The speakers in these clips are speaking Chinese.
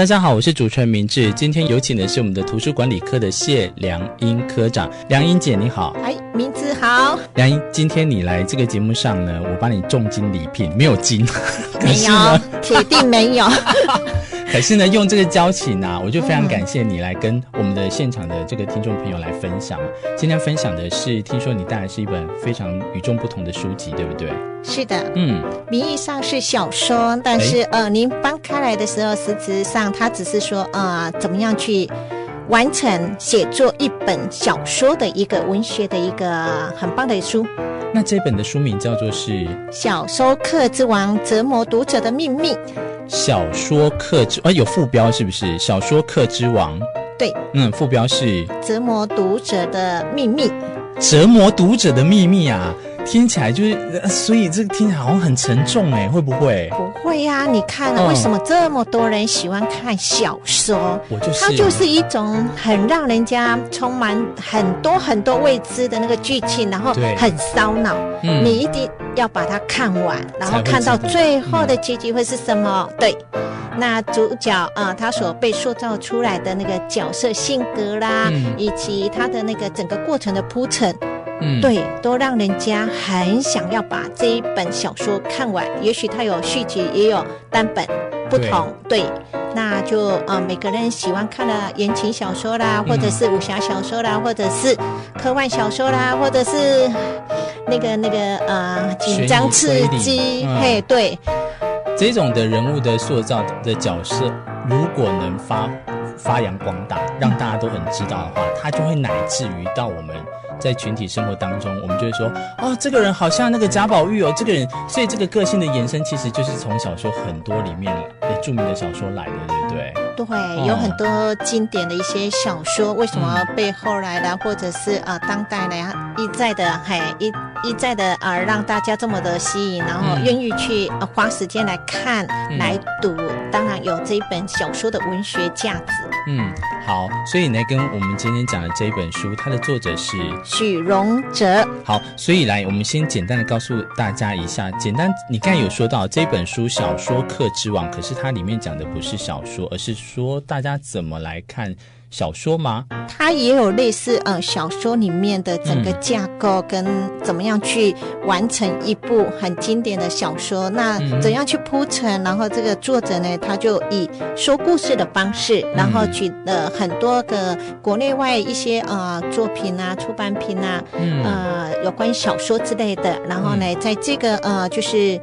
大家好，我是主持人明志。今天有请的是我们的图书管理科的谢良英科长，良英姐你好。哎，明志好。良英，今天你来这个节目上呢，我帮你重金礼聘，没有金，没有，铁定没有。可是呢，用这个交情啊，我就非常感谢你来跟我们的现场的这个听众朋友来分享。今天分享的是，听说你带来是一本非常与众不同的书籍，对不对？是的，嗯，名义上是小说，但是呃，您搬开来的时候，实质上它只是说呃，怎么样去完成写作一本小说的一个文学的一个很棒的书。那这本的书名叫做是《小说课之王：折磨读者的秘密》。小说课之啊，有副标是不是？小说课之王，对，嗯，副标是折磨读者的秘密，折磨读者的秘密啊。听起来就是，所以这个听起来好像很沉重哎，会不会？不会呀、啊，你看、啊，为什么这么多人喜欢看小说？我就是，它就是一种很让人家充满很多很多未知的那个剧情，然后很烧脑。嗯，你一定要把它看完，然后看到最后的结局会是什么？嗯、对，那主角啊、呃，他所被塑造出来的那个角色性格啦，嗯、以及他的那个整个过程的铺陈。嗯，对，都让人家很想要把这一本小说看完。也许它有续集，也有单本，不同。对，对，那就呃，每个人喜欢看的言情小说啦，或者是武侠小说啦，或者是科幻小说啦，或者是那个那个呃紧张刺激，嗯、嘿，对，这种的人物的塑造的角色，如果能发发扬光大，让大家都很知道的话，它就会乃至于到我们。在群体生活当中，我们就会说，哦，这个人好像那个贾宝玉哦，这个人，所以这个个性的延伸其实就是从小说很多里面的著名的小说来的，对不对？对，有很多经典的一些小说，为什么被后来的、嗯、或者是呃当代的一再的还一一再的啊、呃、让大家这么的吸引，然后愿意去、呃、花时间来看、嗯、来读，当然有这一本小说的文学价值。嗯，好，所以呢，跟我们今天讲的这一本书，它的作者是许荣哲。好，所以来，我们先简单的告诉大家一下，简单，你刚才有说到这本书《小说课之王》，可是它里面讲的不是小说，而是说大家怎么来看。小说吗？它也有类似呃小说里面的整个架构跟怎么样去完成一部很经典的小说，那怎样去铺陈？然后这个作者呢，他就以说故事的方式，然后举了很多个国内外一些呃作品啊、出版品啊，呃有关小说之类的，然后呢，在这个呃就是。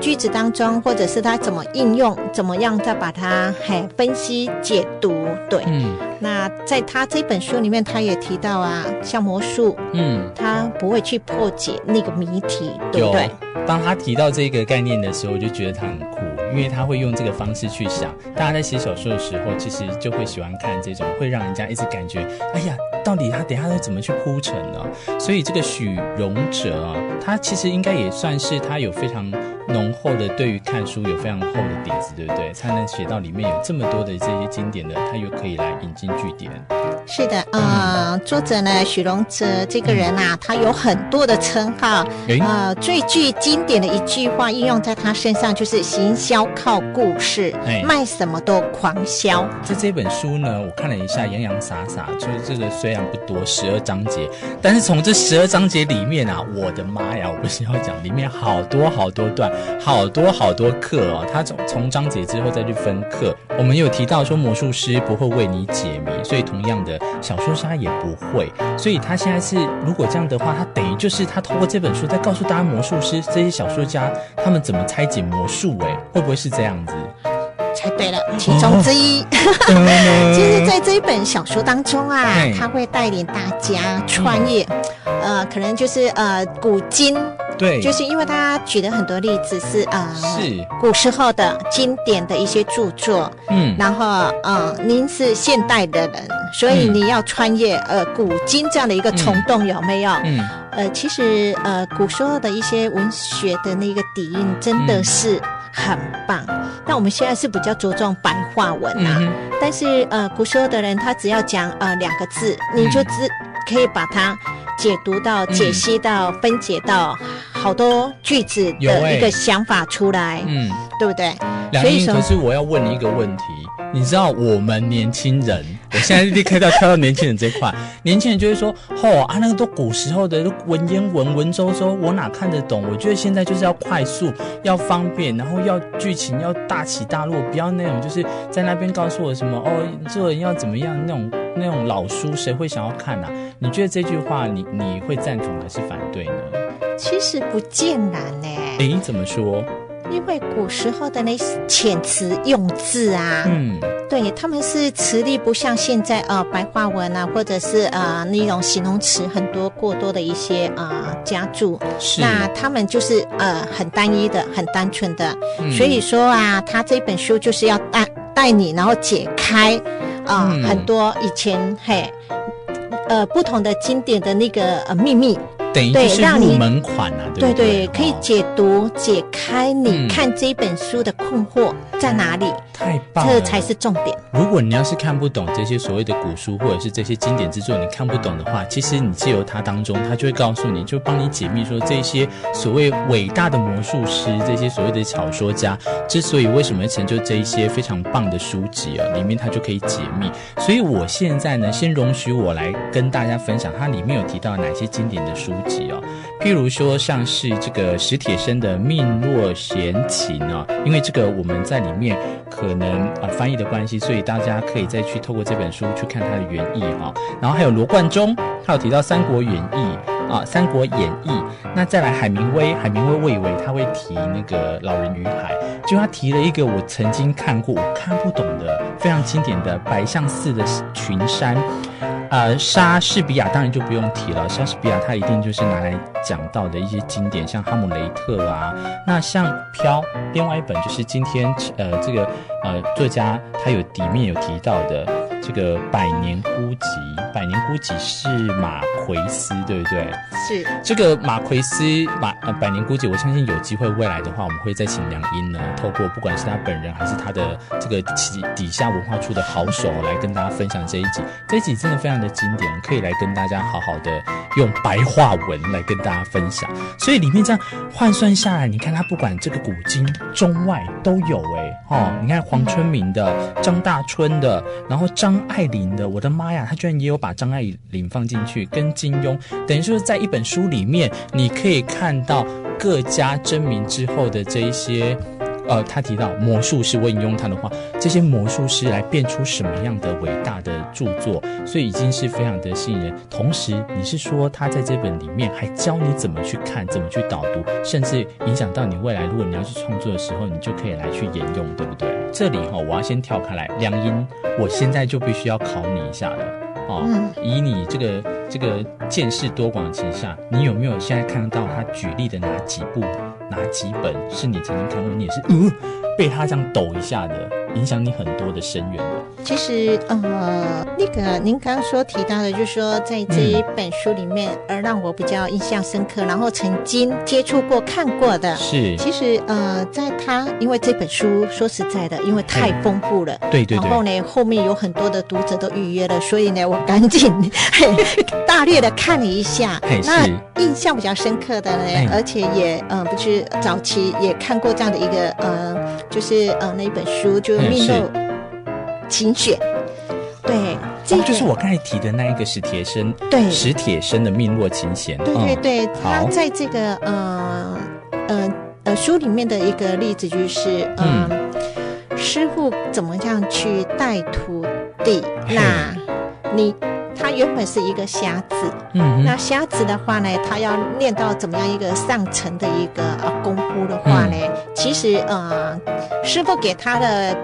句子当中，或者是他怎么应用，怎么样再把它嘿分析解读，对。嗯。那在他这本书里面，他也提到啊，像魔术，嗯，他不会去破解那个谜题，对不对？当他提到这个概念的时候，我就觉得他很酷，因为他会用这个方式去想。大家在写小说的时候，其实就会喜欢看这种会让人家一直感觉，哎呀，到底他等下要怎么去铺陈呢？所以这个许荣哲啊，他其实应该也算是他有非常。浓厚的对于看书有非常厚的底子，对不对？才能写到里面有这么多的这些经典的，他又可以来引经据典。是的，呃，作者呢，许荣哲这个人啊，他有很多的称号。呃，最具经典的一句话应用在他身上，就是“行销靠故事，卖什么都狂销”。在这本书呢，我看了一下，洋洋洒洒，就是这个虽然不多，十二章节，但是从这十二章节里面啊，我的妈呀，我不是要讲里面好多好多段。好多好多课哦，他从从章节之后再去分课。我们有提到说魔术师不会为你解谜，所以同样的小说家也不会。所以他现在是如果这样的话，他等于就是他透过这本书在告诉大家魔术师这些小说家他们怎么拆解魔术。哎，会不会是这样子？猜对了，其中之一。其实，在这一本小说当中啊，他会带领大家穿越，呃，可能就是呃古今。对，就是因为他举的很多例子是啊，呃、是。古时候的经典的一些著作，嗯，然后呃，您是现代的人，所以你要穿越呃古今这样的一个虫洞有没有？嗯，呃，其实呃，古时候的一些文学的那个底蕴真的是很棒。那、嗯、我们现在是比较着重白话文啊，嗯、但是呃，古时候的人他只要讲呃两个字，你就只可以把它解读到、嗯、解析到、分解到好多句子的一个想法出来，嗯，对不对？所以说，可是我要问你一个问题。你知道我们年轻人，我现在立刻要跳到年轻人这块。年轻人就会说：“哦啊，那个都古时候的文言文文绉绉，我哪看得懂？我觉得现在就是要快速，要方便，然后要剧情要大起大落，不要那种就是在那边告诉我什么哦，做人要怎么样那种那种老书，谁会想要看啊？你觉得这句话你你会赞同还是反对呢？其实不尽然呢。诶，怎么说？因为古时候的那些遣词用字啊，嗯，对，他们是词力不像现在呃白话文啊，或者是呃那种形容词很多过多的一些呃加注，是，那他们就是呃很单一的、很单纯的，嗯、所以说啊，他这本书就是要带带你，然后解开啊、呃嗯、很多以前嘿呃不同的经典的那个呃秘密。等于就是入门款啊，对，对，对，对对，可以解读、哦、解开你看这本书的困惑在哪里？嗯、太棒了，这才是重点。如果你要是看不懂这些所谓的古书，或者是这些经典之作，你看不懂的话，其实你借由它当中，它就会告诉你，就帮你解密，说这些所谓伟大的魔术师，这些所谓的小说家，之所以为什么成就这一些非常棒的书籍啊，里面它就可以解密。所以我现在呢，先容许我来跟大家分享，它里面有提到哪些经典的书籍。哦，譬如说像是这个史铁生的《命若闲情》啊，因为这个我们在里面可能啊、翻译的关系，所以大家可以再去透过这本书去看它的原意哈。然后还有罗贯中，他有提到《三国演义》啊，《三国演义》。那再来海明威，海明威我以为他会提那个《老人与海》，就他提了一个我曾经看过我看不懂的非常经典的《白象寺的群山》。呃，莎士比亚当然就不用提了。莎士比亚他一定就是拿来讲到的一些经典，像《哈姆雷特》啊。那像《飘》，另外一本就是今天呃这个呃作家他有底面有提到的这个《百年孤寂》。《百年孤寂》是马奎斯，对不对？是。这个马奎斯马呃《百年孤寂》，我相信有机会未来的话，我们会再请梁音呢，透过不管是他本人还是他的这个底底下文化处的好手来跟大家分享这一集。这一集真的非常。的经典可以来跟大家好好的用白话文来跟大家分享，所以里面这样换算下来，你看他不管这个古今中外都有哎哦，你看黄春明的、张大春的，然后张爱玲的，我的妈呀，他居然也有把张爱玲放进去，跟金庸，等于说在一本书里面，你可以看到各家争鸣之后的这一些。呃，他提到魔术师，我引用他的话，这些魔术师来变出什么样的伟大的著作，所以已经是非常的吸引人。同时，你是说他在这本里面还教你怎么去看，怎么去导读，甚至影响到你未来，如果你要去创作的时候，你就可以来去沿用，对不对？这里哈、哦，我要先跳开来，梁音，我现在就必须要考你一下了哦。嗯、以你这个这个见识多广的情况下，你有没有现在看到他举例的哪几部？哪几本是你曾经看过，你也是嗯被他这样抖一下的，影响你很多的深远的？其实呃，那个您刚刚说提到的，就是说在这一本书里面，而让我比较印象深刻，然后曾经接触过、看过的，是。其实呃，在他因为这本书说实在的，因为太丰富了，对对对，然后呢，后面有很多的读者都预约了，所以呢，我赶紧 大略的看了一下，那印象比较深刻的呢，而且也呃不是。早期也看过这样的一个呃，就是呃那一本书，就是《命若琴选》。对，这个、就是我刚才提的那一个史铁生，对，史铁生的《命若琴弦》。对对对，嗯、他在这个呃呃呃书里面的一个例子就是，呃、嗯，师傅怎么样去带徒弟？那你。他原本是一个瞎子，嗯，那瞎子的话呢，他要练到怎么样一个上层的一个呃功夫的话呢，嗯、其实呃，师傅给他的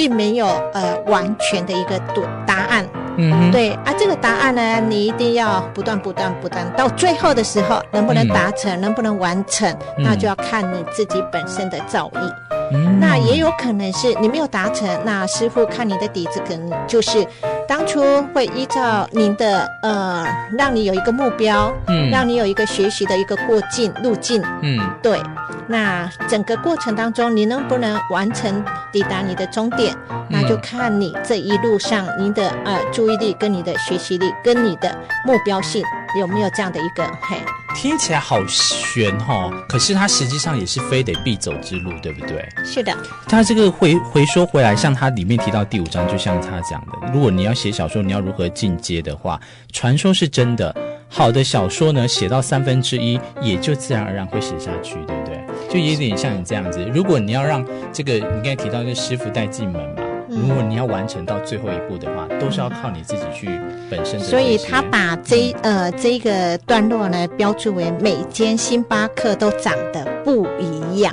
并没有呃完全的一个答案，嗯，对啊，这个答案呢，你一定要不断不断不断，到最后的时候能不能达成，嗯、能不能完成，那就要看你自己本身的造诣。嗯、那也有可能是你没有达成，那师傅看你的底子可能就是。当初会依照您的呃，让你有一个目标，嗯，让你有一个学习的一个过境路径，嗯，对。那整个过程当中，你能不能完成抵达你的终点？嗯、那就看你这一路上您的呃注意力跟你的学习力跟你的目标性有没有这样的一个嘿。听起来好悬哦，可是它实际上也是非得必走之路，对不对？是的。它这个回回说回来，像它里面提到第五章，就像他讲的，如果你要写小说，你要如何进阶的话，传说是真的。好的小说呢，写到三分之一，也就自然而然会写下去，对不对？就有点像你这样子。如果你要让这个，你刚才提到这个师傅带进门嘛，嗯、如果你要完成到最后一步的话，都是要靠你自己去本身的。所以他把这、嗯、呃这个段落呢，标注为每间星巴克都长得不一样。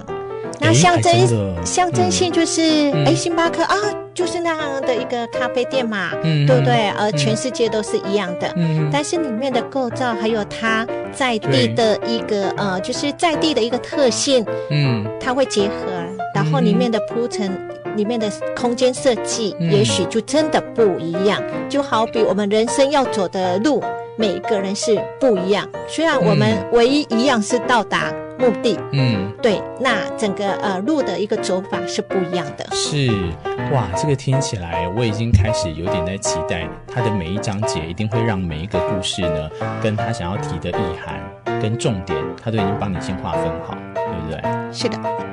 那象征象征性就是，哎、嗯，星巴克啊，就是那样的一个咖啡店嘛，嗯、对不对？而全世界都是一样的，嗯、但是里面的构造还有它在地的一个呃，就是在地的一个特性，嗯，它会结合，然后里面的铺陈，里面的空间设计，也许就真的不一样。就好比我们人生要走的路，每一个人是不一样，虽然我们唯一一样是到达。目的，嗯，对，那整个呃路的一个走法是不一样的。是，哇，这个听起来我已经开始有点在期待，它的每一章节一定会让每一个故事呢，跟他想要提的意涵跟重点，他都已经帮你先划分好，对不对？是的。